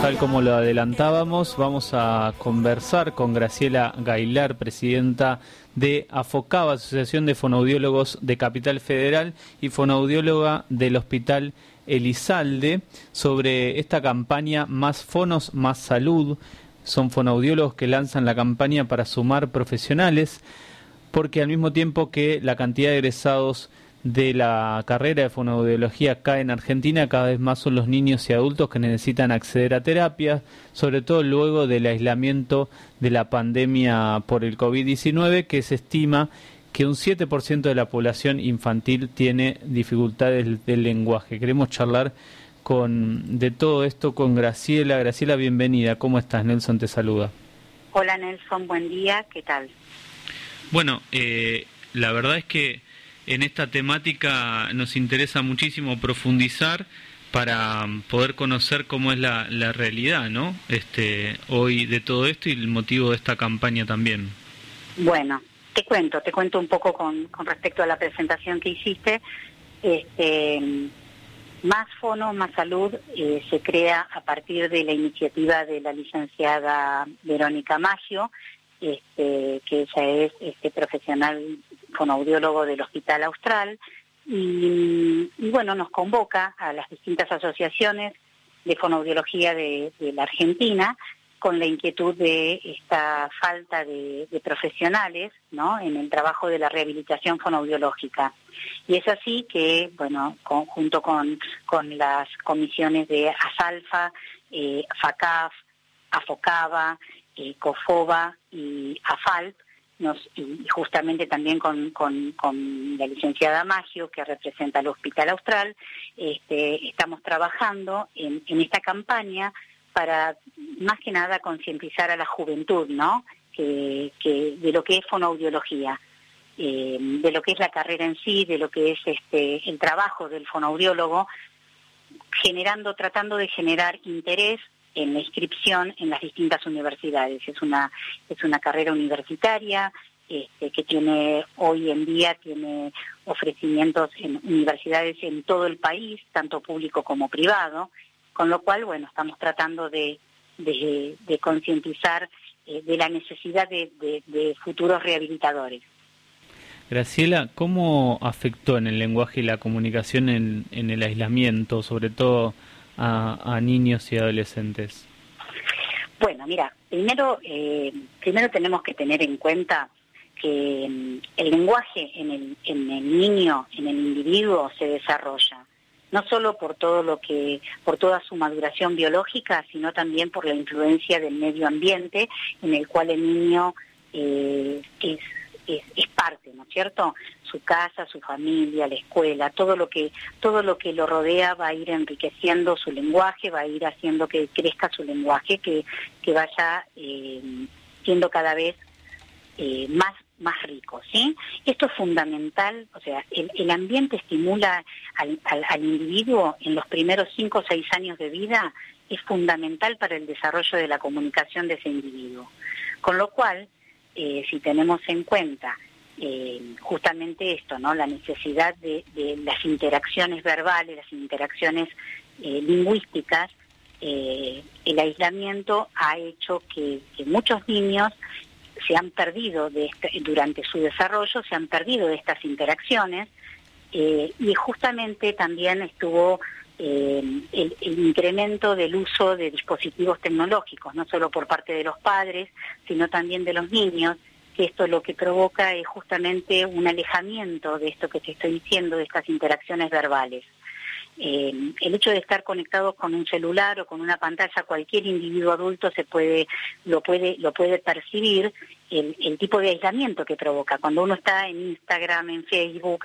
Tal, como lo adelantábamos, vamos a conversar con Graciela Gailar, presidenta de AFOCABA, Asociación de Fonoaudiólogos de Capital Federal y fonoaudióloga del Hospital Elizalde, sobre esta campaña Más Fonos, Más Salud. Son fonoaudiólogos que lanzan la campaña para sumar profesionales, porque al mismo tiempo que la cantidad de egresados de la carrera de fonoaudiología cae en Argentina, cada vez más son los niños y adultos que necesitan acceder a terapias, sobre todo luego del aislamiento de la pandemia por el COVID-19, que se estima que un 7% de la población infantil tiene dificultades del lenguaje. Queremos charlar con de todo esto con Graciela. Graciela, bienvenida. ¿Cómo estás? Nelson te saluda. Hola Nelson, buen día. ¿Qué tal? Bueno, eh, la verdad es que en esta temática nos interesa muchísimo profundizar para poder conocer cómo es la, la realidad, ¿no? Este, hoy de todo esto y el motivo de esta campaña también. Bueno, te cuento, te cuento un poco con, respecto a la presentación que hiciste. Este, más Fono, Más Salud eh, se crea a partir de la iniciativa de la licenciada Verónica Maggio, este, que ella es este, profesional fonoaudiólogo del Hospital Austral, y, bueno, nos convoca a las distintas asociaciones de fonoaudiología de, la Argentina con la inquietud de esta falta de, profesionales ¿no? en el trabajo de la rehabilitación fonoaudiológica. Y es así que, bueno, junto con, con las comisiones de ASALFA, eh, FACAF, AFOCABA, eh, COFOBA y AFALP, y justamente también con, la licenciada Magio, que representa al Hospital Austral, este, estamos trabajando en, esta campaña para más que nada concientizar a la juventud, ¿no? De lo que es fonoaudiología, eh, de lo que es la carrera en sí, de lo que es este el trabajo del fonoaudiólogo, generando, tratando de generar interés en la inscripción en las distintas universidades. Es una, es una carrera universitaria este, que tiene hoy en día tiene ofrecimientos en universidades en todo el país, tanto público como privado, con lo cual, bueno, estamos tratando de, de, concientizar eh, de la necesidad de, futuros rehabilitadores. Graciela, ¿cómo afectó en el lenguaje y la comunicación en, en el aislamiento, sobre todo a, niños y adolescentes? Bueno, mira, primero, eh, primero tenemos que tener en cuenta que mm, el lenguaje en el, en el niño, en el individuo, se desarrolla no solo por todo lo que, por toda su maduración biológica, sino también por la influencia del medio ambiente en el cual el niño eh, es es, parte, ¿no es cierto? Su casa, su familia, la escuela, todo lo que todo lo que lo rodea va a ir enriqueciendo su lenguaje, va a ir haciendo que crezca su lenguaje, que, que vaya eh, siendo cada vez eh, más más rico, ¿sí? Esto es fundamental, o sea, el, ambiente estimula al, al, individuo en los primeros cinco o seis años de vida, es fundamental para el desarrollo de la comunicación de ese individuo. Con lo cual, eh, si tenemos en cuenta eh, justamente esto, ¿no? La necesidad de, las interacciones verbales, las interacciones eh, lingüísticas, el aislamiento ha hecho que, muchos niños se han perdido de este, durante su desarrollo, se han perdido de estas interacciones y justamente también estuvo el, el, incremento del uso de dispositivos tecnológicos, no solo por parte de los padres, sino también de los niños, que esto lo que provoca es justamente un alejamiento de esto que te estoy diciendo, de estas interacciones verbales. Eh, el hecho de estar conectados con un celular o con una pantalla, cualquier individuo adulto se puede, lo puede, lo puede percibir el, tipo de aislamiento que provoca. Cuando uno está en Instagram, en Facebook,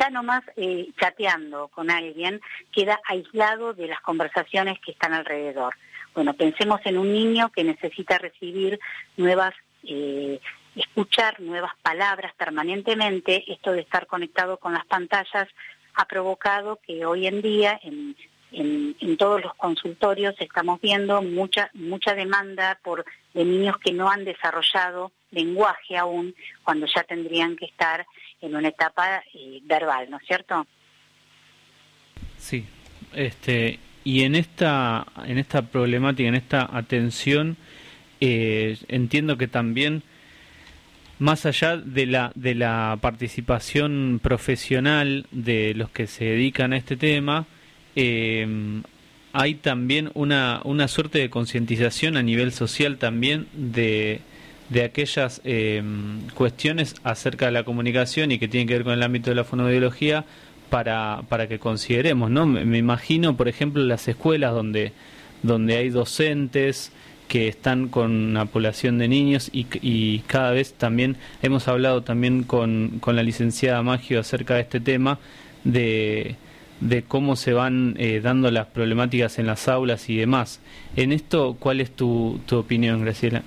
ya nomás eh, chateando con alguien, queda aislado de las conversaciones que están alrededor. Bueno, pensemos en un niño que necesita recibir nuevas, eh, escuchar nuevas palabras permanentemente, esto de estar conectado con las pantallas ha provocado que hoy en día en, en, todos los consultorios estamos viendo mucha, mucha demanda por, de niños que no han desarrollado lenguaje aún cuando ya tendrían que estar en una etapa eh, verbal, ¿no es cierto? Sí, este, y en esta, en esta problemática, en esta atención, eh, entiendo que también más allá de la, de la participación profesional de los que se dedican a este tema, eh, hay también una, una suerte de concientización a nivel social también de, de aquellas eh, cuestiones acerca de la comunicación y que tienen que ver con el ámbito de la fonoaudiología para, para que consideremos, ¿no? Me, imagino, por ejemplo, las escuelas donde, donde hay docentes que están con una población de niños y, y cada vez también hemos hablado también con, con la licenciada Magio acerca de este tema de de cómo se van eh, dando las problemáticas en las aulas y demás. En esto, ¿cuál es tu, tu opinión, Graciela?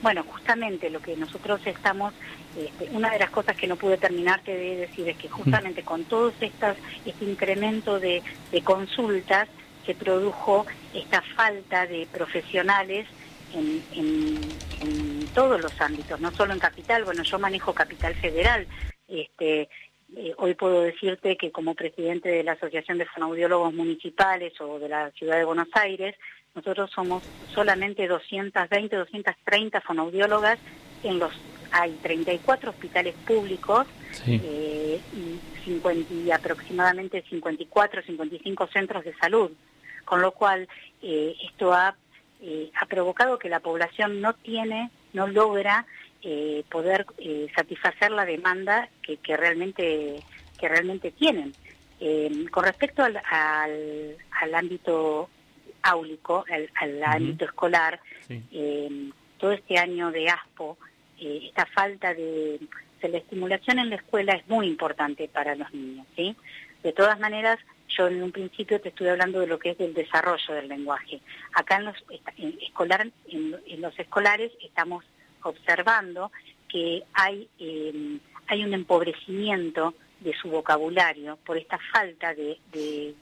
Bueno, justamente lo que nosotros estamos, este, una de las cosas que no pude terminarte de decir es que justamente con todo estas, este incremento de, consultas se produjo esta falta de profesionales en, en, en, todos los ámbitos, no solo en Capital, bueno, yo manejo Capital Federal, este, eh, hoy puedo decirte que como presidente de la Asociación de Fonoaudiólogos Municipales o de la Ciudad de Buenos Aires, nosotros somos solamente 220, 230 fonoaudiólogas. En los hay 34 hospitales públicos eh, y, 50, y aproximadamente 54, 55 centros de salud, con lo cual eh, esto ha, ha provocado que la población no tiene, no logra eh, poder eh, satisfacer la demanda que, que, realmente que realmente tienen. Eh, con respecto al, al, ámbito áulico, al, ámbito escolar, todo este año de ASPO, esta falta de, de, la estimulación en la escuela es muy importante para los niños. ¿sí? De todas maneras, yo en un principio te estuve hablando de lo que es el desarrollo del lenguaje. Acá en los, escolar, en los escolares estamos observando que hay, eh, hay un empobrecimiento de su vocabulario por esta falta de, de,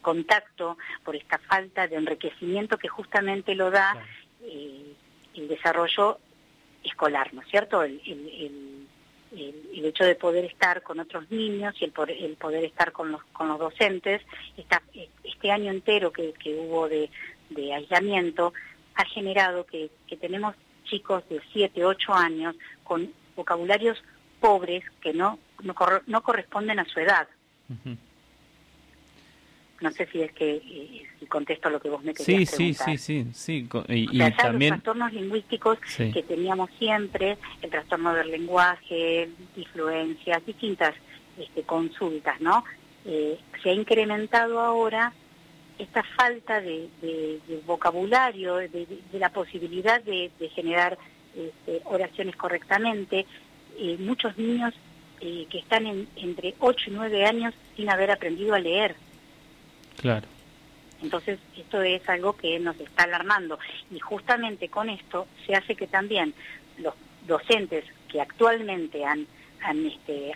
contacto, por esta falta de enriquecimiento que justamente lo da eh, el desarrollo escolar, ¿no es cierto? El, el, el, hecho de poder estar con otros niños y el, el poder estar con los, con los docentes, este año entero que, que hubo de, de aislamiento ha generado que, que tenemos chicos de 7, 8 años con vocabularios pobres que no, no, corresponden a su edad. No sé si es que eh, si contesto lo que vos me querías sí, preguntar. Sí, sí, sí, sí. Y, también... los trastornos lingüísticos que teníamos siempre, el trastorno del lenguaje, influencias, distintas este, consultas, ¿no? Eh, se ha incrementado ahora esta falta de, vocabulario, de, la posibilidad de, generar este, oraciones correctamente, eh, muchos niños eh, que están entre 8 y 9 años sin haber aprendido a leer. Claro. Entonces, esto es algo que nos está alarmando. Y justamente con esto se hace que también los docentes que actualmente han, han, este,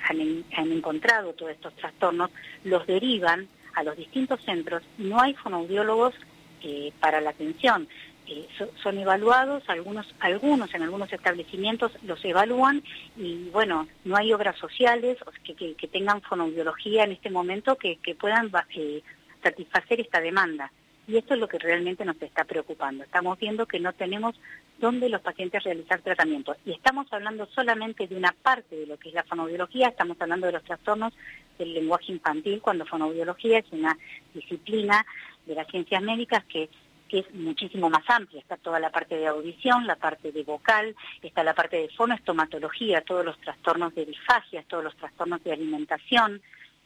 encontrado todos estos trastornos, los derivan a los distintos centros, no hay fonoaudiólogos eh, para la atención. Eh, son evaluados, algunos, algunos en algunos establecimientos los evalúan y bueno, no hay obras sociales que, que, tengan fonoaudiología en este momento que, que puedan eh, satisfacer esta demanda. Y esto es lo que realmente nos está preocupando. Estamos viendo que no tenemos dónde los pacientes realizar tratamiento. Y estamos hablando solamente de una parte de lo que es la fonoaudiología, estamos hablando de los trastornos del lenguaje infantil, cuando fonoaudiología es una disciplina de las ciencias médicas que que es muchísimo más amplia. Está toda la parte de audición, la parte de vocal, está la parte de fonoestomatología, todos los trastornos de disfagias, todos los trastornos de alimentación.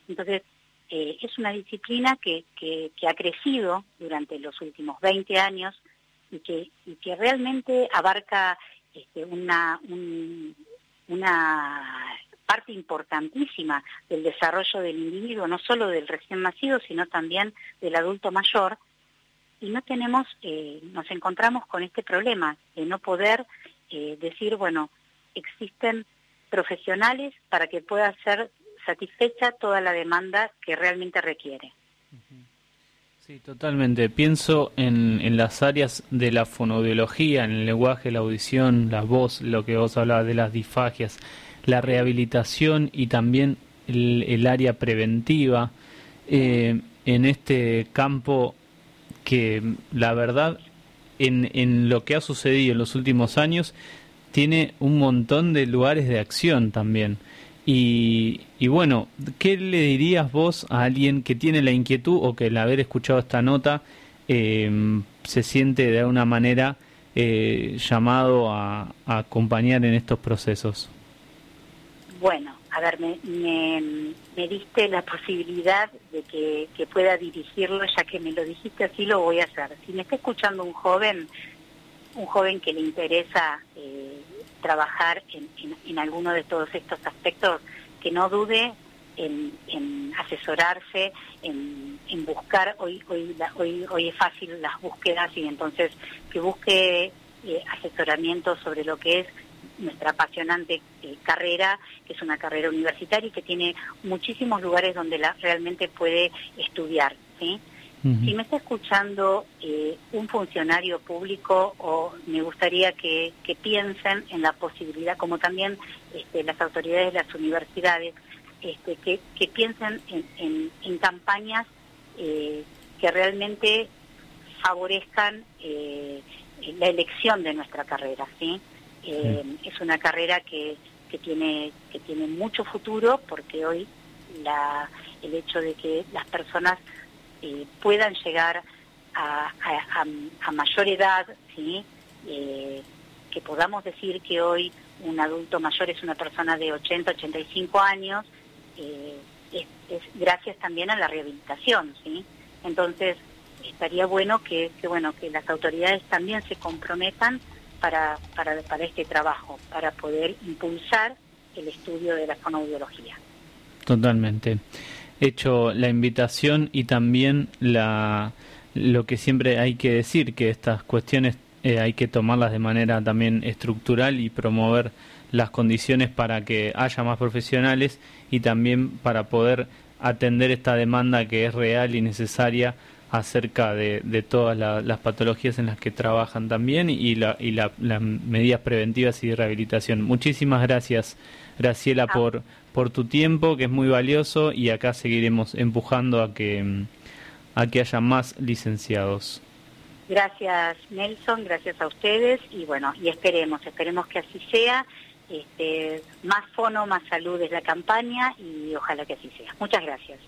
Entonces, eh, es una disciplina que, que, ha crecido durante los últimos 20 años y que, y que realmente abarca este, una, una parte importantísima del desarrollo del individuo, no solo del recién nacido, sino también del adulto mayor, y no tenemos, eh, nos encontramos con este problema de no poder eh, decir, bueno, existen profesionales para que pueda ser satisfecha toda la demanda que realmente requiere. Sí, totalmente. Pienso en, en las áreas de la fonoaudiología, en el lenguaje, la audición, la voz, lo que vos hablabas de las disfagias, la rehabilitación y también el, área preventiva. Eh, en este campo que la verdad en, en lo que ha sucedido en los últimos años tiene un montón de lugares de acción también. Y, y, bueno, ¿qué le dirías vos a alguien que tiene la inquietud o que al haber escuchado esta nota eh, se siente de alguna manera eh, llamado a, acompañar en estos procesos? Bueno, a ver, me, me, diste la posibilidad de que, pueda dirigirlo, ya que me lo dijiste así, lo voy a hacer. Si me está escuchando un joven, un joven que le interesa eh, trabajar en, alguno de todos estos aspectos, que no dude en, asesorarse, en, buscar, hoy, hoy, hoy, hoy es fácil las búsquedas y entonces que busque eh, asesoramiento sobre lo que es nuestra apasionante eh, carrera, que es una carrera universitaria y que tiene muchísimos lugares donde la, realmente puede estudiar. ¿sí? Si me está escuchando eh, un funcionario público, o me gustaría que, piensen en la posibilidad, como también este, las autoridades de las universidades, este, que, piensen en, campañas eh, que realmente favorezcan eh, la elección de nuestra carrera. ¿sí? Es una carrera que, que, tiene, que tiene mucho futuro porque hoy la, el hecho de que las personas puedan llegar a, mayor edad, ¿sí? Eh, que podamos decir que hoy un adulto mayor es una persona de 80, 85 años, eh, es, gracias también a la rehabilitación, ¿sí? Entonces, estaría bueno que, bueno que las autoridades también se comprometan para, para, para este trabajo, para poder impulsar el estudio de la fonoaudiología. Totalmente hecho la invitación y también la, lo que siempre hay que decir, que estas cuestiones eh, hay que tomarlas de manera también estructural y promover las condiciones para que haya más profesionales y también para poder atender esta demanda que es real y necesaria acerca de, de todas las patologías en las que trabajan también y, la, y las medidas preventivas y de rehabilitación. Muchísimas gracias, Graciela, ah. por, por tu tiempo, que es muy valioso, y acá seguiremos empujando a que, a que haya más licenciados. Gracias, Nelson, gracias a ustedes, y bueno, y esperemos, esperemos que así sea. Este, más fono, más salud es la campaña y ojalá que así sea. Muchas gracias.